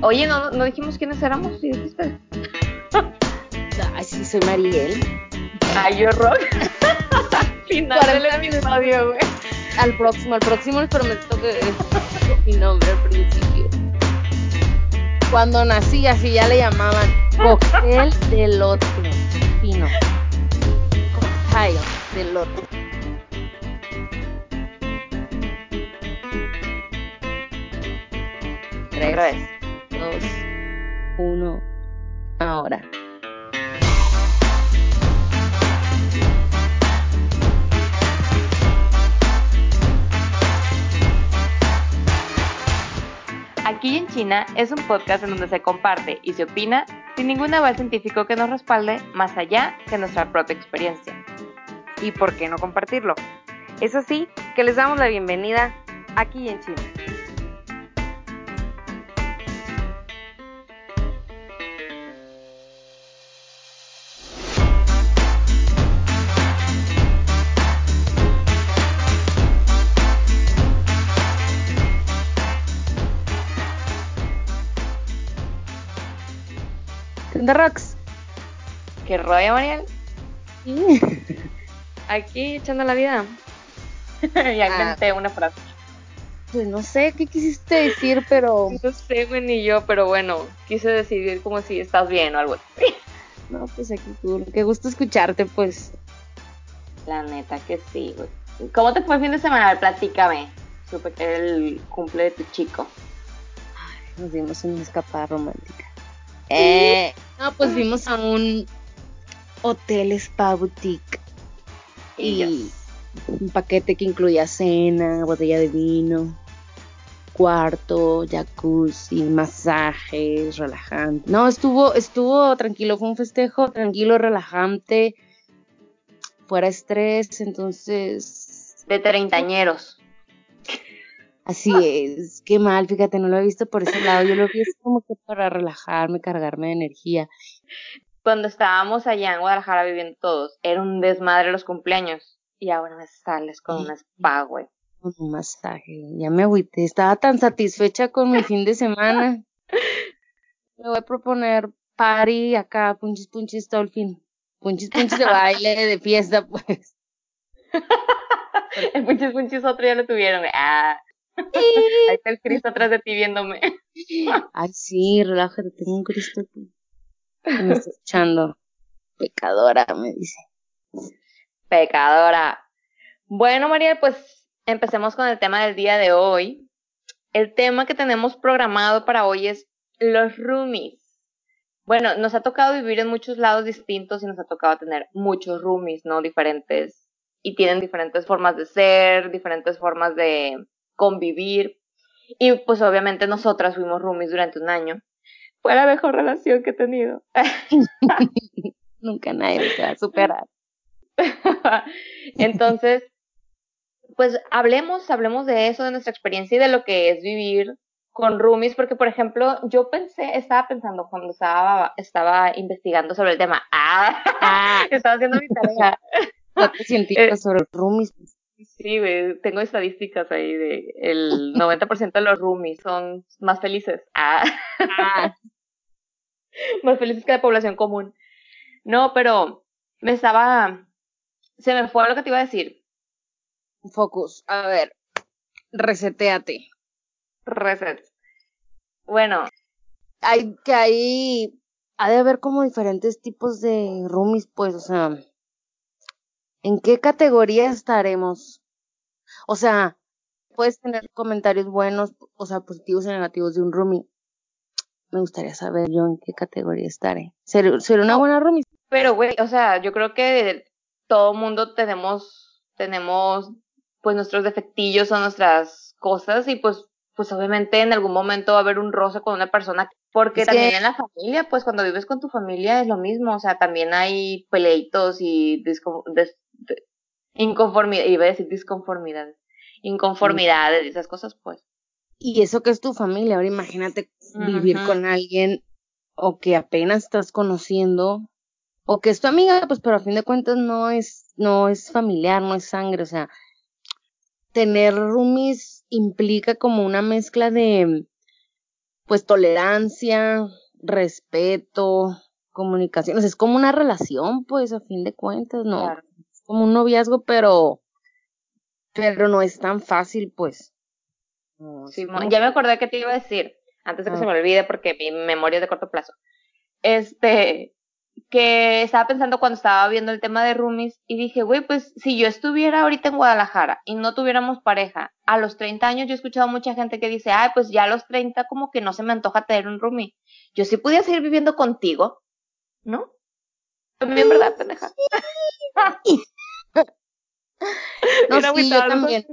Oye, no, no dijimos quiénes éramos, ¿sí dijiste? Ay, sí, soy Mariel. Ay, yo rock. Final del episodio, güey. Al próximo, al próximo les prometo que mi nombre al principio. Cuando nací, así ya le llamaban cóctel de lote fino. Cocktail de lote. Tres, uno, ahora. Aquí en China es un podcast en donde se comparte y se opina sin ningún aval científico que nos respalde más allá que nuestra propia experiencia. ¿Y por qué no compartirlo? Es así que les damos la bienvenida aquí en China. ¿Qué onda, Rox? ¿Qué rollo, Mariel? Sí. Aquí echando la vida. ya inventé una frase. Pues no sé qué quisiste decir, pero No sé, güey, ni yo, pero bueno, quise decidir como si estás bien o algo así. no, pues aquí tú. Qué gusto escucharte, pues. La neta que sí, güey. ¿Cómo te fue el fin de semana? Ver, platícame. Supe que era el cumple de tu chico. Nos dimos una escapada romántica. Eh, no, pues fuimos a un hotel spa boutique y un paquete que incluía cena, botella de vino, cuarto, jacuzzi, masajes, relajante. No, estuvo, estuvo tranquilo, fue un festejo tranquilo, relajante, fuera estrés, entonces De treintañeros. Así es, qué mal, fíjate, no lo he visto por ese lado, yo lo vi como que para relajarme, cargarme de energía. Cuando estábamos allá en Guadalajara viviendo todos, era un desmadre los cumpleaños. Y ahora me sales con un spa, güey. Un masaje, ya me agüité, estaba tan satisfecha con mi fin de semana. Le voy a proponer party acá, punchis punchis todo el fin. Punchis punchis de baile, de fiesta, pues. El punchis punchis otro ya lo tuvieron, güey. Ah. Ahí está el Cristo atrás de ti viéndome. Ay, sí, relájate, tengo un Cristo aquí. que Me está echando. Pecadora, me dice. Pecadora. Bueno, María, pues empecemos con el tema del día de hoy. El tema que tenemos programado para hoy es los roomies. Bueno, nos ha tocado vivir en muchos lados distintos y nos ha tocado tener muchos roomies, ¿no? Diferentes. Y tienen diferentes formas de ser, diferentes formas de convivir. Y pues obviamente nosotras fuimos roomies durante un año. Fue la mejor relación que he tenido. Nunca nadie te va a superar. Entonces, pues hablemos, hablemos de eso, de nuestra experiencia y de lo que es vivir con roomies, porque por ejemplo, yo pensé, estaba pensando cuando estaba, estaba investigando sobre el tema, ah, Ah, estaba haciendo mi tarea. datos científicos sobre roomies. Sí, tengo estadísticas ahí de el 90% de los roomies son más felices. Ah. Ah, más felices que la población común. No, pero me estaba, se me fue lo que te iba a decir. focus. A ver, reseteate. Reset. Bueno, Hay que hay, ha de haber como diferentes tipos de roomies, pues, o sea, ¿en qué categoría estaremos? O sea, puedes tener comentarios buenos, o sea, positivos y negativos de un roomie. Me gustaría saber yo en qué categoría estaré. ¿Ser, ser una buena roomie? pero güey, o sea, yo creo que todo mundo tenemos, tenemos, pues nuestros defectillos o nuestras cosas y pues, pues obviamente en algún momento va a haber un roce con una persona, porque Es también que- en la familia, pues cuando vives con tu familia es lo mismo, o sea, también hay peleitos y inconformidad, iba a decir disconformidades, inconformidades y esas cosas, pues. Y eso que es tu familia. Ahora imagínate vivir con alguien o que apenas estás conociendo o que es tu amiga, pues pero a fin de cuentas no es no es familiar, no es sangre, o sea, tener roomies implica como una mezcla de pues tolerancia, respeto, comunicación. es como una relación, pues, a fin de cuentas, ¿no? Es como un noviazgo, pero, pero no es tan fácil, pues. sí, ya me acordé que te iba a decir, antes de que se ah. me olvide, porque mi memoria es de corto plazo. Este, que estaba pensando cuando estaba viendo el tema de roomies y dije, güey, pues si yo estuviera ahorita en Guadalajara y no tuviéramos pareja, a los 30 años yo he escuchado mucha gente que dice, ay, pues ya a los 30 como que no se me antoja tener un roomie. Yo sí podía seguir viviendo contigo, ¿no? También, ¿verdad, pendeja? no, sí, yo también.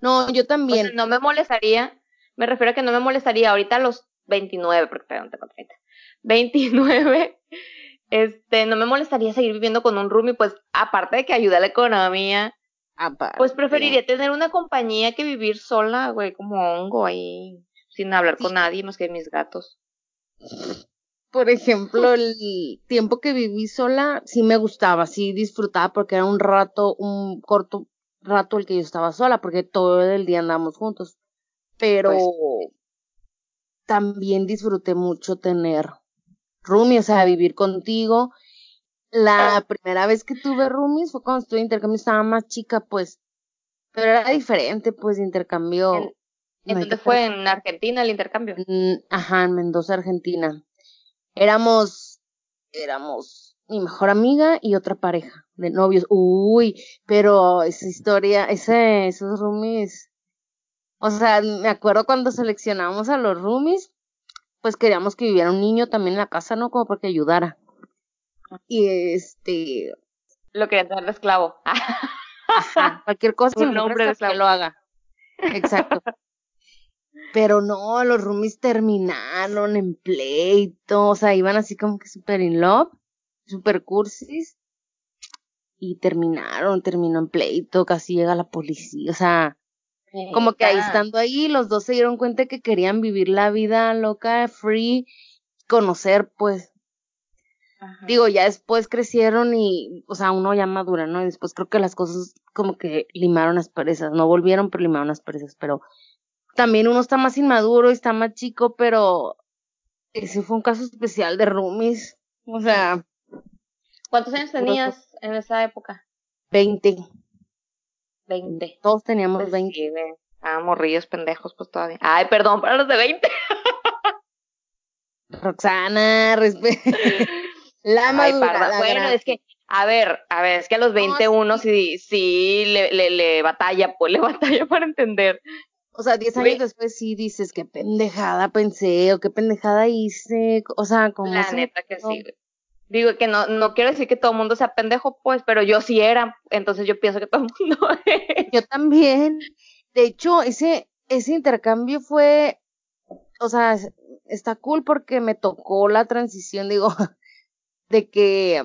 No, yo también. no me molestaría, me refiero a que no me molestaría ahorita a los 29, porque tengo 30. 29 este, no me molestaría seguir viviendo con un roomie, pues aparte de que ayuda a la economía, pues preferiría tener una compañía que vivir sola, güey, como hongo ahí, sin hablar con nadie más que mis gatos. Por ejemplo, el tiempo que viví sola, sí me gustaba, sí disfrutaba porque era un rato, un corto rato el que yo estaba sola, porque todo el día andábamos juntos. Pero pues también disfruté mucho tener roomies, o sea, vivir contigo. La primera vez que tuve roomies fue cuando estuve en intercambio, estaba más chica, pues, pero era diferente, pues, intercambio. ¿En, ¿en dónde fue? ¿En Argentina el intercambio? ajá, en Mendoza, Argentina. Éramos, éramos mi mejor amiga y otra pareja de novios. Uy, pero esa historia, ese, esos roomies, o sea, me acuerdo cuando seleccionamos a los roomies, pues queríamos que viviera un niño también en la casa, ¿no? Como para que ayudara. Y este... Lo querían tener de esclavo. cualquier cosa un nombre de esclavo. que lo haga. Exacto. Pero no, los roomies terminaron en pleito, o sea, iban así como que super in love, super cursis, y terminaron, terminó en pleito, casi llega la policía, o sea, como que ahí estando ahí, los dos se dieron cuenta que querían vivir la vida loca, free, conocer, pues. Digo, ya después crecieron y, o sea, uno ya madura, ¿no? Y después creo que las cosas como que limaron las perezas, no volvieron, pero limaron las perezas, pero también uno está más inmaduro y está más chico, pero ese fue un caso especial de roomies, o sea. ¿Cuántos años tenías en esa época? Veinte. 20. Todos teníamos 20. Pues ah, morrillos pendejos, pues todavía. Ay, perdón, para los de 20. Roxana, respeto. la madura, Bueno, es que, a ver, a ver, es que a los 21 sí, sí le, le, le batalla, pues le batalla para entender. O sea, 10 años después sí dices, qué pendejada pensé, o qué pendejada hice, o sea, como... La neta que sí, Digo que no, no quiero decir que todo el mundo sea pendejo, pues, pero yo sí era, entonces yo pienso que todo el mundo es. Yo también. De hecho, ese, ese intercambio fue, o sea, está cool porque me tocó la transición, digo, de que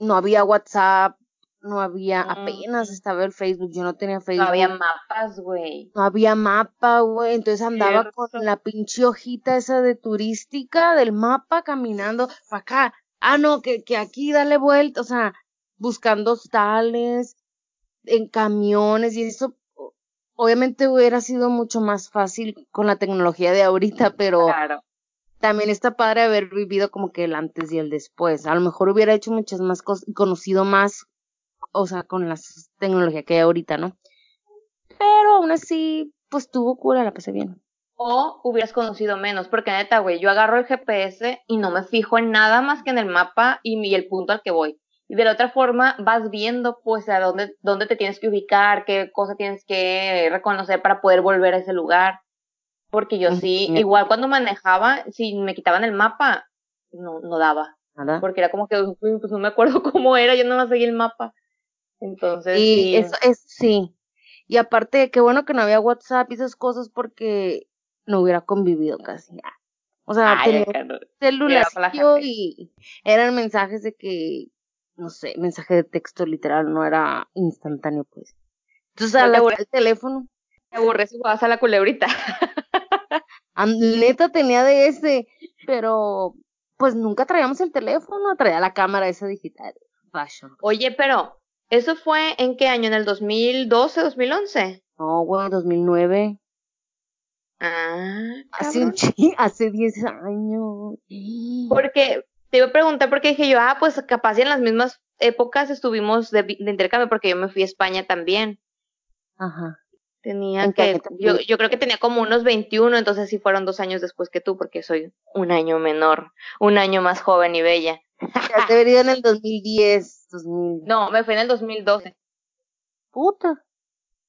no había WhatsApp, no había, apenas estaba el Facebook, yo no tenía Facebook. No había mapas, güey. No había mapa, güey, entonces andaba con la pinche hojita esa de turística del mapa caminando para acá, ah, no, que, que aquí dale vuelta, o sea, buscando hostales, en camiones y eso, obviamente hubiera sido mucho más fácil con la tecnología de ahorita, pero también está padre haber vivido como que el antes y el después. A lo mejor hubiera hecho muchas más cosas y conocido más, o sea, con la tecnología que hay ahorita, ¿no? Pero aún así, pues tuvo cura, la pasé bien o hubieras conocido menos, porque neta, güey, yo agarro el GPS y no me fijo en nada más que en el mapa y, el punto al que voy. Y de la otra forma vas viendo pues a dónde, dónde te tienes que ubicar, qué cosa tienes que reconocer para poder volver a ese lugar. Porque yo sí, igual cuando manejaba, si me quitaban el mapa, no, no daba. Porque era como que, pues no me acuerdo cómo era, yo no más seguí el mapa. Entonces. Y sí. eso es, sí. Y aparte, qué bueno que no había WhatsApp y esas cosas porque no hubiera convivido casi. O sea, tenía celular y eran mensajes de que, no sé, mensaje de texto literal, no era instantáneo, pues. Entonces, al el teléfono. Te aburres y vas a la culebrita. Neta tenía de ese, pero pues nunca traíamos el teléfono, traía la cámara esa digital. Fashion. Oye, pero, ¿eso fue en qué año? ¿En el 2012, 2011? No, bueno, 2009. Ah, Hace un cabrón. chi, hace 10 años. Porque te iba a preguntar porque dije yo, ah, pues capaz y en las mismas épocas estuvimos de, intercambio porque yo me fui a España también. Ajá. Tenía ¿En qué que, te yo, yo creo que tenía como unos 21, entonces sí fueron dos años después que tú, porque soy un año menor, un año más joven y bella. Te haber ido en el 2010, 2000. No, me fui en el 2012, Puta.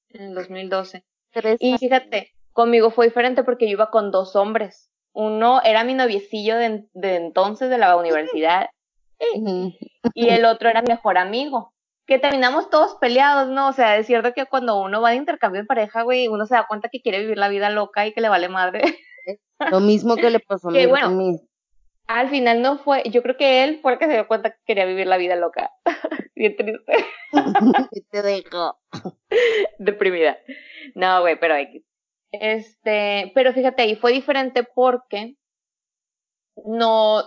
en el 2012. Tres Y fíjate, conmigo fue diferente porque yo iba con dos hombres. Uno era mi noviecillo de, de entonces de la universidad y el otro era mi mejor amigo. Que terminamos todos peleados, ¿no? O sea, es cierto que cuando uno va de intercambio en pareja, güey, uno se da cuenta que quiere vivir la vida loca y que le vale madre. Lo mismo que le pasó a mi bueno. Al final no fue, yo creo que él fue el que se dio cuenta que quería vivir la vida loca. Bien triste, Y te dejo. deprimida. No, güey, pero X. Este, pero fíjate, ahí fue diferente porque no,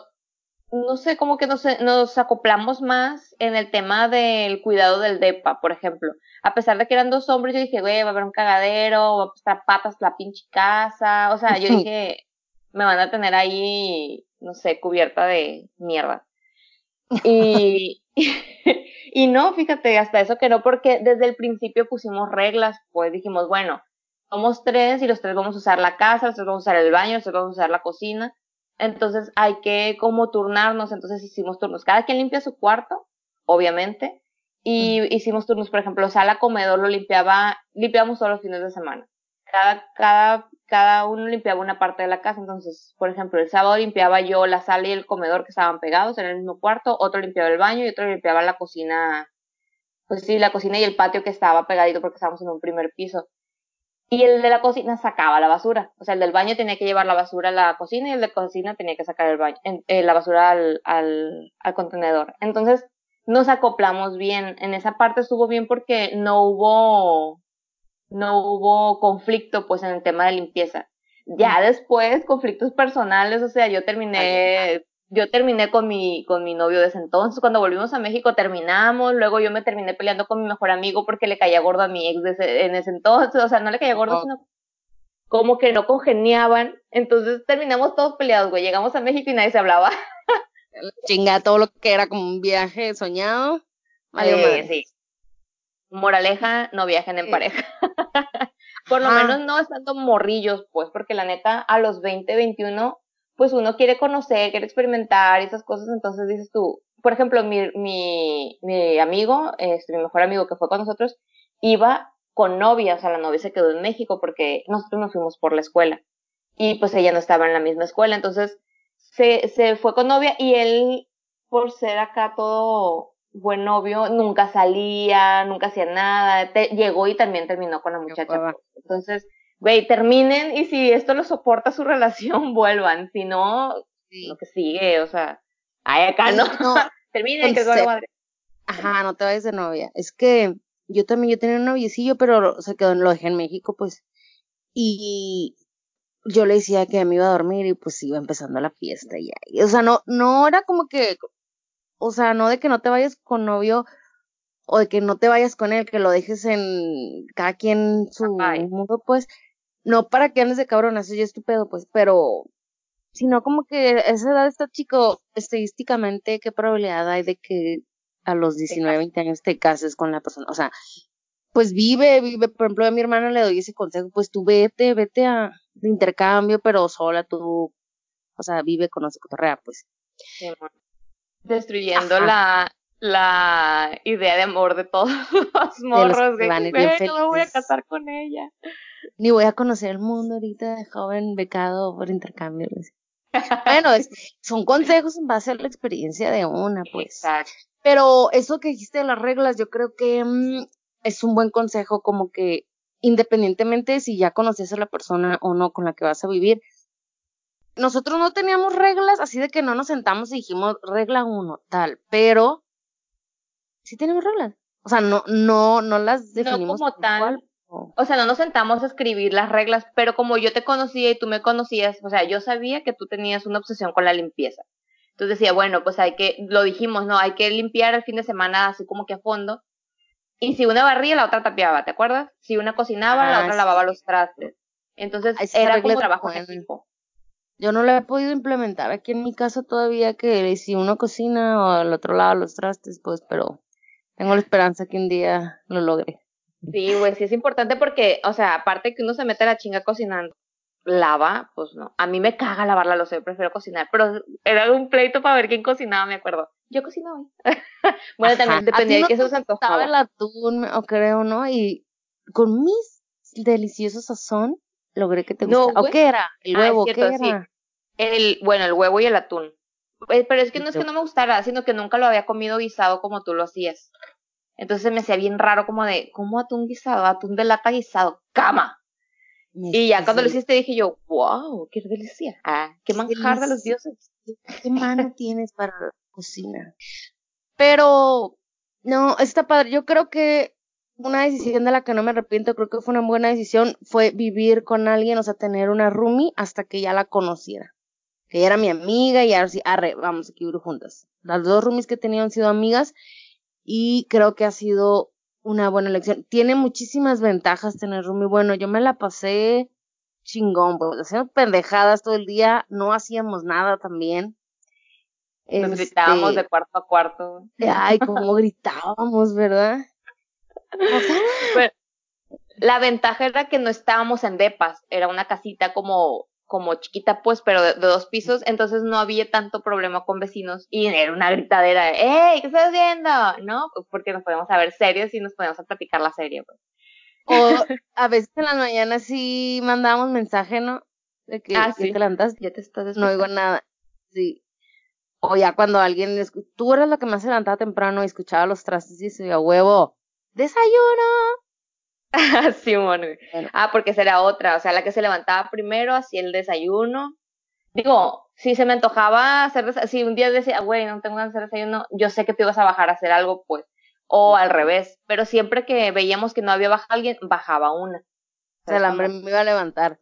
no sé, como que nos, nos acoplamos más en el tema del cuidado del DEPA, por ejemplo. A pesar de que eran dos hombres, yo dije, güey, va a haber un cagadero, va a estar patas la pinche casa. O sea, yo dije, me van a tener ahí, no sé, cubierta de mierda. Y, y no, fíjate, hasta eso que no, porque desde el principio pusimos reglas, pues dijimos, bueno, somos tres y los tres vamos a usar la casa, los tres vamos a usar el baño, los tres vamos a usar la cocina. Entonces hay que como turnarnos, entonces hicimos turnos. Cada quien limpia su cuarto, obviamente, y hicimos turnos, por ejemplo, sala, comedor lo limpiaba, limpiamos todos los fines de semana. Cada, cada, cada uno limpiaba una parte de la casa, entonces, por ejemplo, el sábado limpiaba yo la sala y el comedor que estaban pegados en el mismo cuarto, otro limpiaba el baño y otro limpiaba la cocina, pues sí, la cocina y el patio que estaba pegadito porque estábamos en un primer piso. Y el de la cocina sacaba la basura. O sea, el del baño tenía que llevar la basura a la cocina y el de cocina tenía que sacar el baño, eh, la basura al, al, al contenedor. Entonces, nos acoplamos bien. En esa parte estuvo bien porque no hubo, no hubo conflicto, pues, en el tema de limpieza. Ya después, conflictos personales, o sea, yo terminé, yo terminé con mi, con mi novio de ese entonces. Cuando volvimos a México terminamos, luego yo me terminé peleando con mi mejor amigo porque le caía gordo a mi ex ese, en ese entonces, o sea, no le caía gordo, Oh. sino como que no congeniaban. Entonces terminamos todos peleados, güey. Llegamos a México y nadie se hablaba. Chinga todo lo que era como un viaje soñado. Eh, madre. sí. Moraleja, no viajen en Sí. pareja. Por lo menos no estando morrillos, pues, porque la neta, a los 20, 21, pues uno quiere conocer, quiere experimentar y esas cosas, entonces dices tú, por ejemplo, mi, mi, mi amigo, este, mi mejor amigo que fue con nosotros, iba con novia, o sea, la novia se quedó en México porque nosotros nos fuimos por la escuela y pues ella no estaba en la misma escuela, entonces se, se fue con novia y él, por ser acá todo buen novio, nunca salía, nunca hacía nada, te- llegó y también terminó con la muchacha. Entonces, güey, terminen y si esto lo soporta su relación, vuelvan, si no, Sí. lo que sigue, o sea, ay, acá no, No, terminen, que vale madre. Ajá, no te vayas de novia. Es que yo también, yo tenía un noviecillo, pero se quedó, lo dejé en México, pues. Y yo le decía que me iba a dormir y pues iba empezando la fiesta y ahí. O sea, no, no era como que, o sea, no de que no te vayas con novio o de que no te vayas con él, que lo dejes en cada quien su Ay. mundo, pues. No para que andes de cabrón, eso ya es tu pedo, pues, pero sino como que esa edad está chico, estadísticamente, ¿qué probabilidad hay de que a los 19, 20 años te cases con la persona? O sea, pues vive, vive, por ejemplo, a mi hermana le doy ese consejo, pues tú vete, vete a de intercambio, pero sola tú, o sea, vive, conoce, cotorrea, pues. Sí. Destruyendo Ajá. la, la idea de amor de todos los morros, que ir bien "Güey, no me voy a felices". casar con ella. Ni voy a conocer el mundo ahorita de joven becado por intercambio. pues. Bueno, es- son consejos en base a la experiencia de una, pues. Exacto. Pero eso que dijiste de las reglas, yo creo que mm, es un buen consejo, como que independientemente de si ya conoces a la persona o no con la que vas a vivir, nosotros no teníamos reglas, así de que no nos sentamos y dijimos regla uno, tal, pero sí tenemos reglas. O sea, no, no, no las No definimos como tal. cual, o- sea, no nos sentamos a escribir las reglas, pero como yo te conocía y tú me conocías, o sea, yo sabía que tú tenías una obsesión con la limpieza. Entonces decía, bueno, pues hay que, lo dijimos, ¿no? Hay que limpiar el fin de semana así como que a fondo. Y si una barría, la otra tapeaba, ¿te acuerdas? Si una cocinaba, la Ah, otra sí. lavaba los trastes. Entonces era como trabajo en equipo. Yo no lo he podido implementar aquí en mi casa todavía, que si uno cocina o al otro lado los trastes, pues, pero tengo la esperanza que un día lo logre. Sí, güey, sí es importante porque, o sea, aparte que uno se mete a la chinga cocinando, lava, pues no. A mí me caga lavar la loza, yo prefiero cocinar, pero era un pleito para ver quién cocinaba, me acuerdo. Yo cocino hoy. bueno, Ajá. también ¿A ti dependía no de qué se antojaba. el atún, o creo, ¿no? Y con mis deliciosos sazón logré que te No, gustara. ¿O güey. qué era? ¿El Ah, es huevo? cierto, ¿Qué sí. era? El, bueno, el huevo y el atún. Eh, Pero es que no es que no me gustara, sino que nunca lo había comido guisado como tú lo hacías. Entonces me hacía bien raro como de, ¿cómo atún guisado? Atún de lata guisado, cama. Me Y ya cuando lo hiciste dije yo, wow, qué delicia. Ah, qué manjar de los dioses. ¿Qué mano tienes para la cocina? Pero, no, está padre. Yo creo que una decisión de la que no me arrepiento, creo que fue una buena decisión, fue vivir con alguien, o sea, tener una roomie hasta que ya la conociera. Que ella era mi amiga y ahora sí, arre, vamos aquí vivir juntas. Las dos roomies que he tenido han sido amigas y creo que ha sido una buena elección. Tiene muchísimas ventajas tener roomie. Bueno, yo me la pasé chingón, pues hacíamos pendejadas todo el día, no hacíamos nada también. Nos Este, gritábamos de cuarto a cuarto. Ay, cómo gritábamos, ¿verdad? Pero la ventaja era que no estábamos en depas, era una casita como, como chiquita pues, pero de, de dos pisos, entonces no había tanto problema con vecinos y era una gritadera, de, ¡Ey! ¿Qué estás haciendo? ¿No? Pues porque nos podíamos a ver serios y nos podíamos a platicar la serie. Pues. o a veces en las mañanas sí mandábamos mensaje, ¿no? De que Ah, sí. te levantas, Ya te estás no oigo nada. Sí. O ya cuando alguien, tú eras la que más se levantaba temprano y escuchaba los trastes y decía, huevo, desayuno. sí, bueno. Ah, porque esa era otra, o sea, la que se levantaba primero, hacía el desayuno. Digo, si se me antojaba hacer, desa- si un día decía, güey, no tengo ganas de hacer desayuno, yo sé que te ibas a bajar a hacer algo, pues. O al revés, pero siempre que veíamos que no había bajado alguien, bajaba una. O sea, el ¿Sabes hambre me iba a levantar.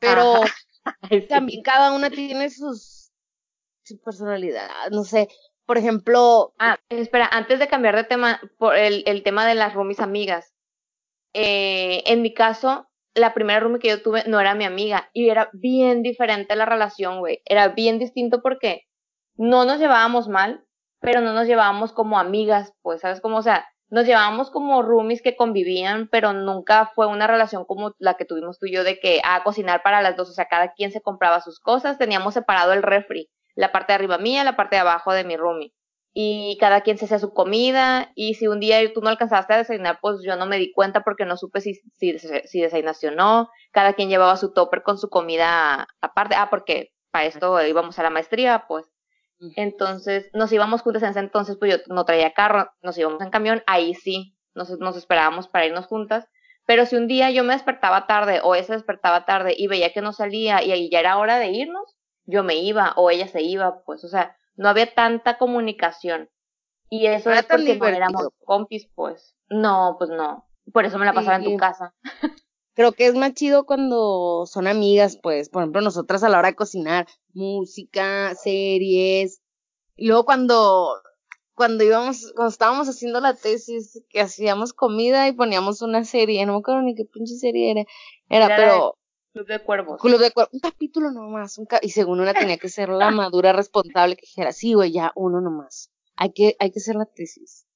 Pero Ay, sí. también cada una tiene sus, su personalidad, no sé. Por ejemplo, Ah, espera, antes de cambiar de tema, por el, tema de las roomies amigas. Eh, en mi caso, la primera roomie que yo tuve no era mi amiga y era bien diferente la relación, güey. Era bien distinto porque no nos llevábamos mal, pero no nos llevábamos como amigas, pues, ¿sabes? Como, o sea, nos llevábamos como roomies que convivían, pero nunca fue una relación como la que tuvimos tú y yo de que, a cocinar para las dos, o sea, cada quien se compraba sus cosas, teníamos separado el refri, la parte de arriba mía, la parte de abajo de mi roomie. Y cada quien se hacía su comida, y si un día tú no alcanzaste a desayunar, pues yo no me di cuenta porque no supe si, si, si desayunaste o no. Cada quien llevaba su topper con su comida aparte. Ah, porque para esto íbamos a la maestría, pues. Entonces, nos íbamos juntas en ese entonces, pues yo no traía carro, nos íbamos en camión, ahí sí, nos, nos esperábamos para irnos juntas. Pero si un día yo me despertaba tarde o ella se despertaba tarde y veía que no salía y ahí ya era hora de irnos, yo me iba o ella se iba, pues, o sea, no había tanta comunicación. Y eso No era es porque no éramos compis, pues. No, pues no. Por eso me la pasaba en tu casa. creo que es más chido cuando son amigas, pues, por ejemplo, nosotras a la hora de cocinar, música, series, y luego cuando, cuando íbamos, cuando estábamos haciendo la tesis, que hacíamos comida y poníamos una serie, no me acuerdo ni qué pinche serie era, era, Era pero, Club de Cuervos. Club de Cuervos, un capítulo nomás, un y según una tenía que ser la madura responsable que dijera, sí, güey, ya, uno nomás, hay que, hay que hacer la tesis.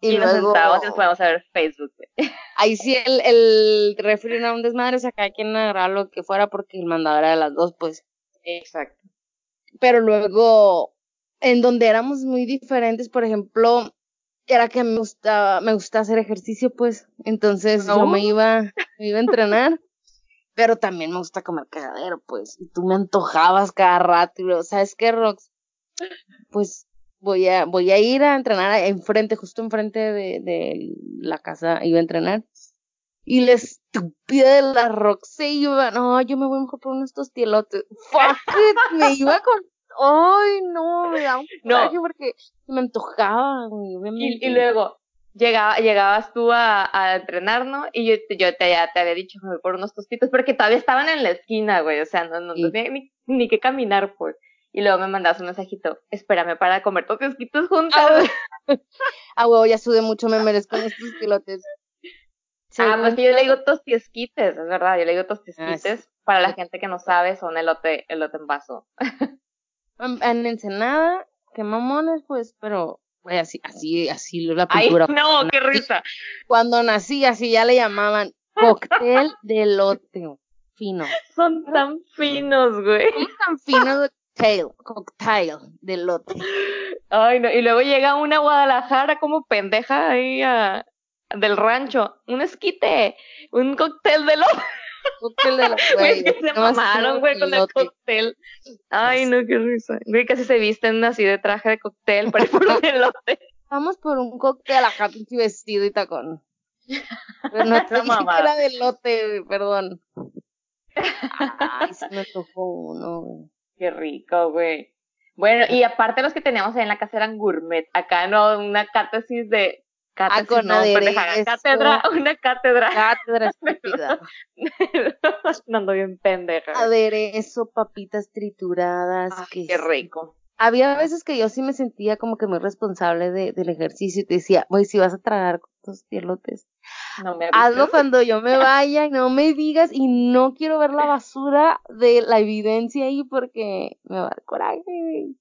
Y, nos sentábamos y nos podíamos a ver Facebook, güey. Ahí sí el, el refri era un desmadre, o sea, cada quien agarraba lo que fuera porque el mandador era de las dos, pues. Exacto. Pero luego, en donde éramos muy diferentes, por ejemplo, era que me gustaba, me gusta hacer ejercicio, pues. Entonces yo No. me iba, me iba a entrenar. Pero también me gusta comer cagadero, pues. Y tú me antojabas cada rato. Y luego, ¿sabes qué, Rox? Pues voy a, voy a ir a entrenar enfrente, justo enfrente de, de la casa, iba a entrenar. Y la estúpida de la Rox se iba, no, yo me voy mejor por unos tostielotes. Fuck it, me iba con, ay, no, me da un No. porque me antojaba, güey. Y, y luego llegaba, llegabas tú a, a entrenar, ¿no? Y yo, te- yo te, ya te había dicho me voy por unos tostitos, porque todavía estaban en la esquina, güey. O sea, no, no, tenía ni, ni que caminar, pues. Y luego me mandas un mensajito, espérame para comer tostitos juntas. Ah, Ah, huevo, ya sudé mucho, me merezco unos tostilotes. Ah, pues yo le digo tostiesquites, es verdad, yo le digo Ah, tostiesquites. Para la gente que no sabe, son elote, elote en vaso. En Ensenada, qué mamones, pues, pero, güey, así, así, así la Ay, cultura. no, qué risa. Cuando nací, así ya le llamaban cóctel de elote, fino. Son tan finos, güey. ¿Cómo tan fino de cocktail, cocktail de elote? Ay, no. Y luego llega una Guadalajara como pendeja ahí a, del rancho. Un esquite, un cóctel de elote. Cóctel de elote, Güey, que se mamaron, güey, con el cóctel. Ay, no, qué risa. Güey, casi se visten así de traje de cóctel para ir por un elote. Vamos por un cóctel acá, pinche vestido y tacón. Pero no era de elote, güey, perdón. Ay, se me tocó uno, güey. Qué rico, güey. Bueno, y aparte los que teníamos ahí en la casa eran gourmet. Acá no, una catesis de... Con no, pendeja, cátedra, una cátedra. Cátedra estúpida. no ando bien pendeja. Aderezo, papitas trituradas. Ay, que qué rico. Había veces que yo sí me sentía como que muy responsable de, del ejercicio y te decía, güey, si vas a tragar con tus elotes, No me hazlo cuando yo me vaya y no me digas y no quiero ver la basura de la evidencia ahí porque me va a dar coraje.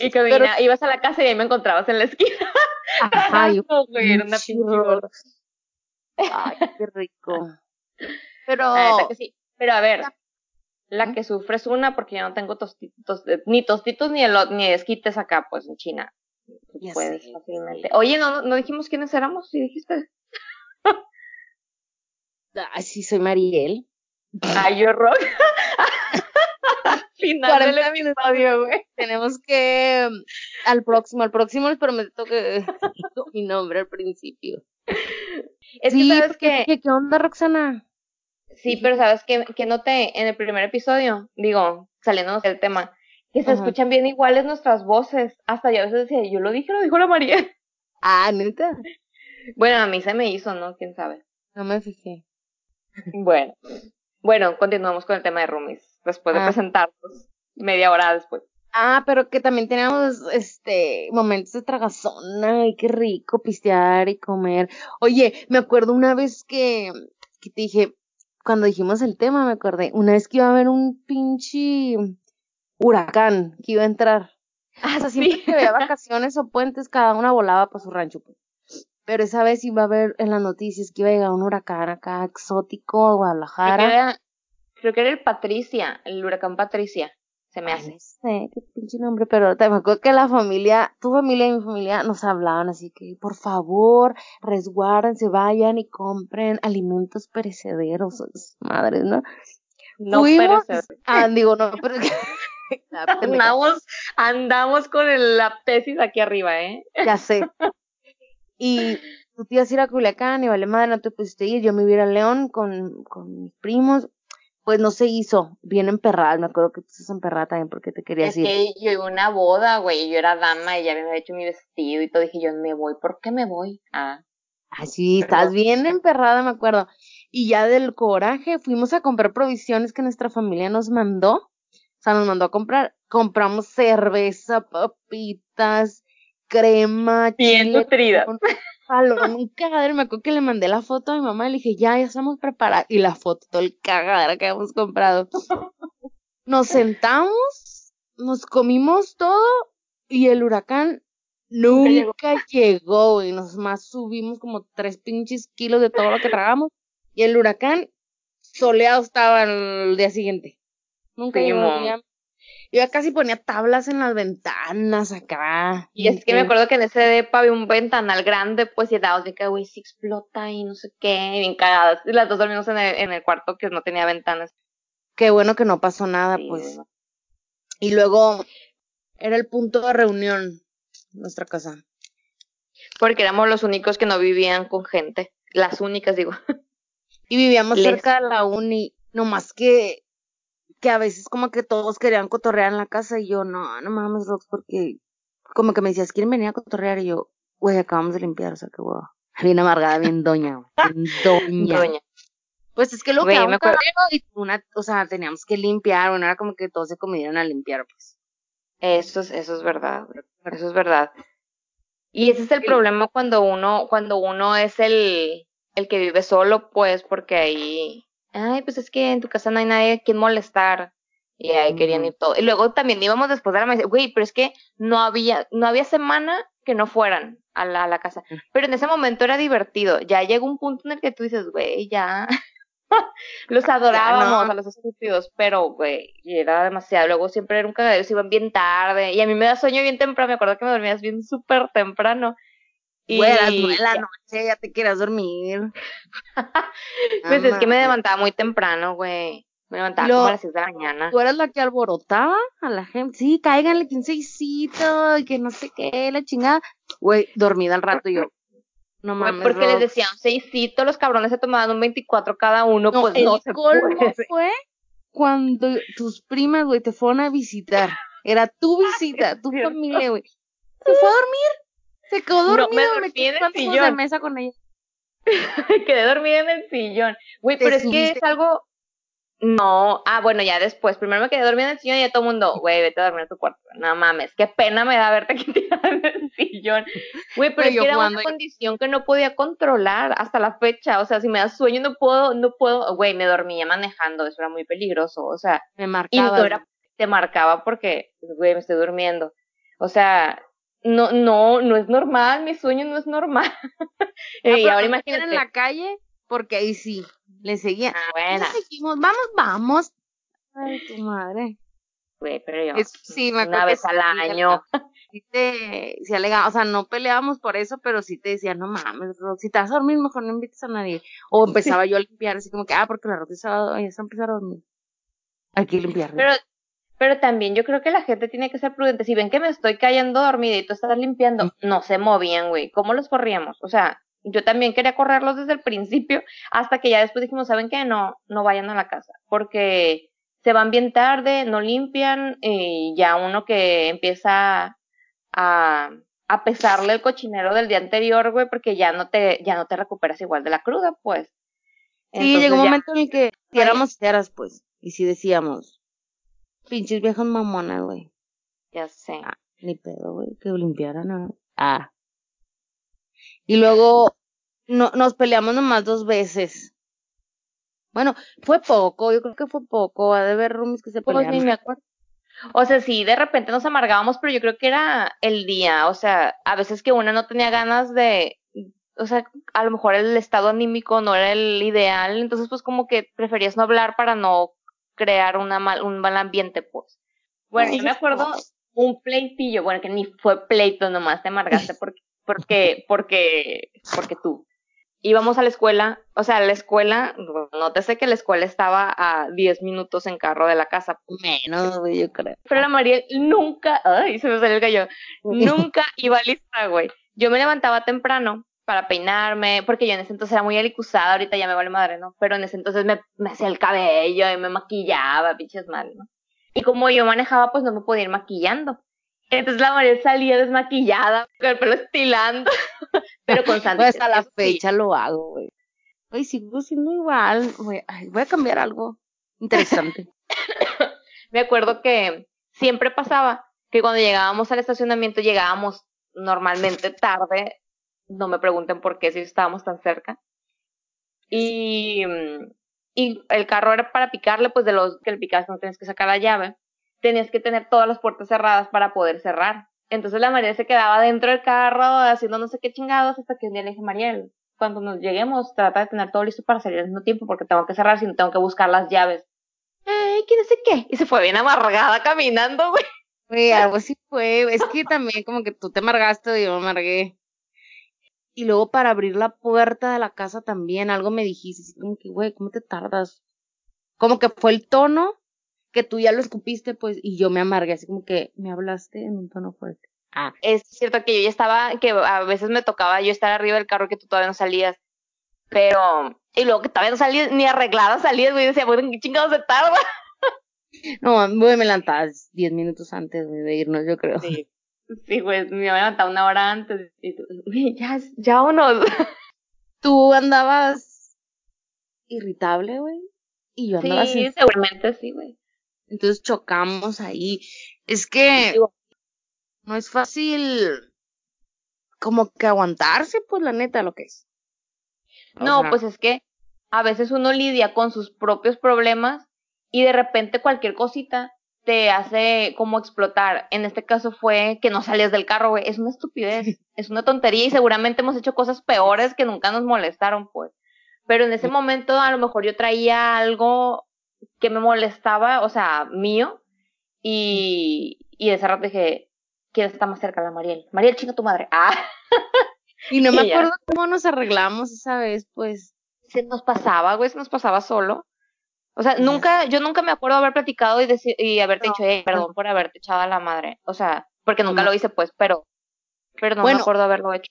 Y que Pero- ibas a la casa y ahí me encontrabas en la esquina. Ajá, yo, güey, era una. Ay, qué rico. Pero, que sí. Pero a ver, la que sufre es una porque yo no tengo tostitos, eh, ni tostitos ni, elo- ni esquites acá, pues en China. Ya puedes sé, fácilmente. Oye, no, no dijimos quiénes éramos, sí dijiste. ay, sí, soy Mariel. Ay, yo rock. Final del 40 minutos. episodio, güey. Tenemos que, mm, al próximo, al próximo les prometo que mi nombre al principio. Es sí, que sabes que, ¿qué onda, Roxana? sí, pero sabes que, que noté en el primer episodio, digo, saliéndonos del tema, que se Ajá. escuchan bien iguales nuestras voces. Hasta yo a veces decía, yo lo dije, lo dijo la María. Ah, neta. Bueno, a mí se me hizo, ¿no? ¿Quién sabe? No me fijé. Bueno, bueno, continuamos con el tema de roomies. Después de Ah. presentarnos, media hora después. Ah, pero que también teníamos este momentos de tragazón, y qué rico pistear y comer. Oye, me acuerdo una vez que, que te dije, cuando dijimos el tema, me acordé, una vez que iba a haber un pinche huracán que iba a entrar. Ah, O sea, siempre que había vacaciones o puentes, cada una volaba para su rancho. pues. Pero esa vez iba a haber en las noticias que iba a llegar un huracán acá exótico a Guadalajara. Creo que era el Patricia, el huracán Patricia, se me Ay, hace. no sé qué pinche nombre, pero te me acuerdo que la familia, tu familia y mi familia nos hablaban así que, por favor, resguárdense, vayan y compren alimentos perecederos, madres, ¿no? No Fuimos, perecer. ah, digo, no, pero Andamos, andamos con el- la tesis aquí arriba, ¿eh? ya sé. Y tú te ibas a ir a Culiacán y vale madre, no te pusiste ir, yo me iba a León con, con mis primos, pues no se hizo, bien emperrada, me acuerdo que tú estás emperrada también porque te querías Es ir. que yo iba a una boda, güey, y yo era dama y ya me había hecho mi vestido y todo. Dije yo, me voy, ¿por qué me voy? Ah, Ay, sí, estás bien emperrada, me acuerdo. Y ya del coraje fuimos a comprar provisiones que nuestra familia nos mandó. O sea, nos mandó a comprar. Compramos cerveza, papitas, crema, bien chile, nutrida. con palón, un cagadero. Me acuerdo que le mandé la foto a mi mamá y le dije, ya, ya estamos preparados. Y la foto, todo el cagadero que habíamos comprado. Nos sentamos, nos comimos todo y el huracán Nunca llegó. güey. Nos más subimos como tres pinches kilos de todo lo que tragamos. Y el huracán soleado estaba el día siguiente. Nunca llegó. Yo ya casi ponía tablas en las ventanas acá. Y es que me acuerdo que en ese depa había un ventanal grande, pues, y estábamos de que, güey, si explota y no sé qué, bien cagadas. Y las dos dormimos en el, en el cuarto que no tenía ventanas. Qué bueno que no pasó nada, Sí, pues. bueno. Y luego era el punto de reunión, nuestra casa. Porque éramos los únicos que no vivían con gente. Las únicas, digo. Y vivíamos Les- cerca de la uni, nomás que, que a veces como que todos querían cotorrear en la casa y yo, no, no mames, Rox, porque como que me decías, ¿quieren venir a cotorrear? Y yo, güey, acabamos de limpiar, o sea, que huevo. Bien amargada, bien doña, güey, bien doña. Doña. Pues es que lo que era me un y una, o sea, teníamos que limpiar, bueno, era como que todos se comieron a limpiar, pues. Eso es, eso es verdad, eso es verdad. Y ese es el problema cuando uno, cuando uno es el, el que vive solo, pues, porque ahí, ay, pues es que en tu casa no hay nadie a quien molestar. Y ahí querían ir todo. Y luego también íbamos después de la mesa, güey, pero es que no había, no había semana que no fueran a la, a la casa. Pero en ese momento era divertido. Ya llegó un punto en el que tú dices, güey, ya. los adorábamos a los estúpidos, pero, güey, era demasiado. Luego siempre era un cagadero, se iban bien tarde. Y a mí me da sueño bien temprano. Me acuerdo que me dormías bien súper temprano. Güey, a las nueve de la noche ya te quieras dormir. pues es que me levantaba muy temprano, güey. Me levantaba como a las 6 de la mañana. ¿Tú eras la que alborotaba a la gente? Sí, cáiganle que un seisito y que no sé qué, la chingada. Güey, dormida al rato yo. No mames. porque les decían un seisito, los cabrones se tomaban un 24 cada uno, pues no se colmo fue cuando tus primas, güey, te fueron a visitar. Era tu visita, tu familia, güey. Se fue a dormir. Se quedó dormida, no, me, dormí en el sillón. de mesa con ella. quedé dormida en el sillón. Güey, pero es que es algo no, ah, bueno, ya después. Primero me quedé dormida en el sillón y ya todo el mundo, güey, vete a dormir en tu cuarto. No mames, qué pena me da verte aquí tirada en el sillón. Güey, pero es que era una condición que no podía controlar hasta la fecha. O sea, si me da sueño no puedo, no puedo, güey, me dormía manejando, eso era muy peligroso. O sea, me marcaba. Y era, te marcaba porque, güey, me estoy durmiendo. O sea, no, no, no es normal, mi sueño no es normal. y ahora imagínate. en la calle, porque ahí sí. Le seguía. Ah, bueno. seguimos, vamos, vamos. Ay, tu madre. Güey, pero yo. sí, me una vez al año. Sí te, sí alega, o sea, no peleábamos por eso, pero sí te decía, no mames, si te vas a dormir, mejor no invites a nadie. O empezaba yo a limpiar, así como que, ah, porque la sábado, ya se empezar a dormir. Hay que limpiar. Pero, pero también yo creo que la gente tiene que ser prudente. Si ven que me estoy cayendo dormida y tú estás limpiando, no se movían, güey. ¿Cómo los corríamos? O sea, yo también quería correrlos desde el principio, hasta que ya después dijimos, ¿saben qué? No, no vayan a la casa, porque se van bien tarde, no limpian, y ya uno que empieza a, a pesarle el cochinero del día anterior, güey, porque ya no te, ya no te recuperas igual de la cruda, pues. Sí, llegó un momento en el que éramos ceras, pues, y si decíamos, pinches viejas mamonas, güey. Ya sé. Ah, ni pedo, güey, que limpiaran, ah. Y luego no, nos peleamos nomás dos veces. Bueno, fue poco, yo creo que fue poco, ha de haber roomies que se pues pelearon. me acuerdo. O sea, sí, de repente nos amargábamos, pero yo creo que era el día, o sea, a veces que una no tenía ganas de, o sea, a lo mejor el estado anímico no era el ideal, entonces pues como que preferías no hablar para no crear una mal, un mal ambiente, pues. Bueno, yo me acuerdo un pleitillo, bueno, que ni fue pleito nomás, te amargaste porque porque, porque, porque tú. Íbamos a la escuela, o sea, la escuela, nótese que la escuela estaba a 10 minutos en carro de la casa. Menos, yo creo. Pero la María nunca, ay, se me salió el gallo, nunca iba lista, güey. Yo me levantaba temprano para peinarme, porque yo en ese entonces era muy alicusada, ahorita ya me vale madre, ¿no? Pero en ese entonces me, me hacía el cabello y me maquillaba, pinches mal, ¿no? Y como yo manejaba, pues no me podía ir maquillando. Entonces la María salía desmaquillada, con el pelo estilando, pero con sándwiches. Pues a la fecha lo hago, güey. Ay, sigo siendo igual. Voy a cambiar algo interesante. Me acuerdo que siempre pasaba que cuando llegábamos al estacionamiento llegábamos normalmente tarde. No me pregunten por qué si estábamos tan cerca. Y, y el carro era para picarle, pues de los que le picas no tienes que sacar la llave tenías que tener todas las puertas cerradas para poder cerrar. Entonces la María se quedaba dentro del carro haciendo no sé qué chingados hasta que un día le dije, Mariel, cuando nos lleguemos, trata de tener todo listo para salir al mismo tiempo porque tengo que cerrar, si no tengo que buscar las llaves. Ay, ¿qué no sé qué? Y se fue bien amargada caminando, güey. Güey, algo así fue. Es que también como que tú te amargaste y yo me amargué. Y luego para abrir la puerta de la casa también, algo me dijiste, así como que, güey, ¿cómo te tardas? Como que fue el tono que tú ya lo escupiste, pues, y yo me amargué, así como que me hablaste en un tono fuerte. Ah, es cierto que yo ya estaba, que a veces me tocaba yo estar arriba del carro que tú todavía no salías, pero, y luego que todavía no salías, ni arreglada salías, güey, decía, bueno, ¿qué chingados se tarda? No, güey, me levantabas diez minutos antes de irnos, yo creo. Sí, sí, güey, me iba a levantar una hora antes, y tú, güey, ya, ya unos. Tú andabas irritable, güey, y yo andaba Sí, seguramente sí, güey. Entonces chocamos ahí. Es que no es fácil como que aguantarse, pues la neta, lo que es. no, pues es que a veces uno lidia con sus propios problemas y de repente cualquier cosita te hace como explotar. En este caso fue que no salías del carro, güey. Es una estupidez, es una tontería y seguramente hemos hecho cosas peores que nunca nos molestaron, pues. Pero en ese momento a lo mejor yo traía algo que me molestaba, o sea, mío, y, y de ese rato dije, ¿quién está más cerca? La Mariel. Mariel, chinga tu madre. Ah. Y no me acuerdo cómo nos arreglamos esa vez, pues. Se nos pasaba, güey, se nos pasaba solo. O sea, nunca, yo nunca me acuerdo haber platicado y, decir, y haberte dicho, hey, perdón por haberte echado a la madre. O sea, porque nunca lo hice, pues, pero, pero no me acuerdo haberlo hecho.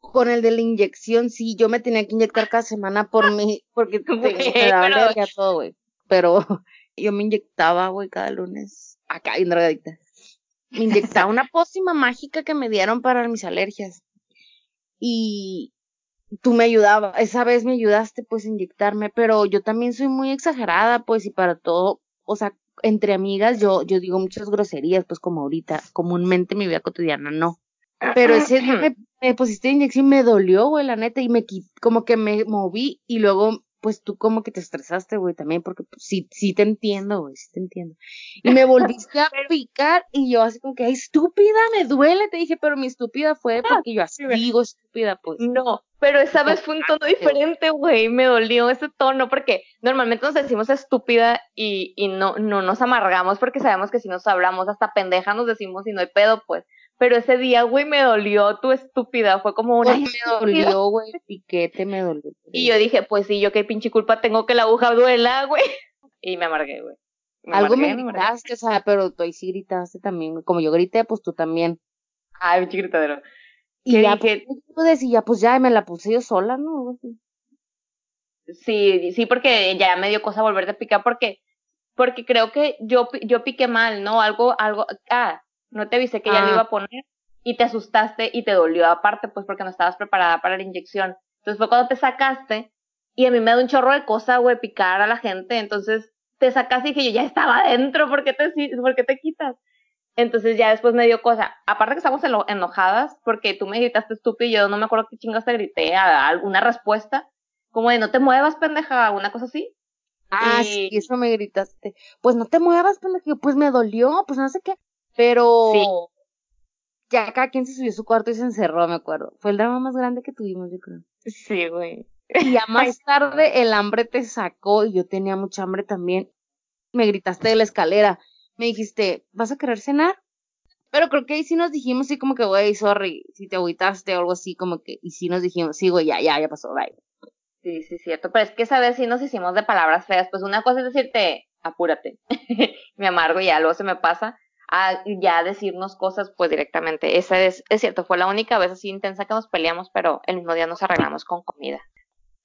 Con el de la inyección, sí, yo me tenía que inyectar cada semana por mí, porque me daba pero... todo, güey. Pero yo me inyectaba, güey, cada lunes. Acá, bien drogadicta. Me inyectaba una pócima mágica que me dieron para mis alergias. Y, tú me ayudabas, esa vez me ayudaste pues a inyectarme, pero yo también soy muy exagerada pues y para todo, o sea, entre amigas yo, yo digo muchas groserías pues como ahorita, comúnmente en mi vida cotidiana no. Pero ese día me, me pusiste inyección y me dolió, güey, la neta, y me como que me moví y luego pues tú como que te estresaste, güey, también, porque pues, sí, sí te entiendo, güey, sí te entiendo. Y me volviste a picar y yo así como que, ay, estúpida, me duele, te dije, pero mi estúpida fue porque yo así digo estúpida, pues. No, pero esa vez fue un tono diferente, güey, me dolió ese tono porque normalmente nos decimos estúpida y, y no, no nos amargamos porque sabemos que si nos hablamos hasta pendeja nos decimos y no hay pedo, pues. Pero ese día, güey, me dolió tu estúpida. Fue como una. me dolió, güey. Piquete me dolió. Y yo dije, pues sí, yo qué pinche culpa tengo que la aguja duela, güey. Y me amargué, güey. Algo me gritaste, o sea, pero tú ahí sí gritaste también. Como yo grité, pues tú también. Ay, pinche gritadero. Y ya, dije? Pues, decía, pues ya me la puse yo sola, ¿no? Sí, sí, porque ya me dio cosa volverte a picar porque, porque creo que yo, yo piqué mal, ¿no? Algo, algo, ah, no te avisé que ya lo iba a ah. poner y te asustaste y te dolió aparte, pues porque no estabas preparada para la inyección. Entonces fue cuando te sacaste y a mí me da un chorro de cosa, güey, picar a la gente. Entonces te sacaste y dije, yo ya estaba adentro, ¿por qué te, por qué te quitas? Entonces ya después me dio cosa. Aparte que estamos enojadas porque tú me gritaste estúpido y yo no me acuerdo qué chingas te grité, a, alguna respuesta. Como de no te muevas, pendeja, alguna cosa así. Ah, sí, eso me gritaste. Pues no te muevas, pendeja. Pues me dolió, pues no sé qué. Pero sí. ya cada quien se subió a su cuarto y se encerró, me acuerdo. Fue el drama más grande que tuvimos, yo creo. Sí, güey. Y ya más tarde el hambre te sacó y yo tenía mucha hambre también. Me gritaste de la escalera. Me dijiste, ¿vas a querer cenar? Pero creo que ahí sí nos dijimos así como que, güey, sorry, si te agüitaste o algo así, como que, y sí nos dijimos, sí, güey, ya, ya, ya pasó, bye. Sí, sí, cierto. Pero es que esa vez sí nos hicimos de palabras feas. Pues una cosa es decirte, apúrate. me amargo y ya luego se me pasa a ya decirnos cosas pues directamente. Esa es, es cierto, fue la única vez así intensa que nos peleamos, pero el mismo día nos arreglamos con comida.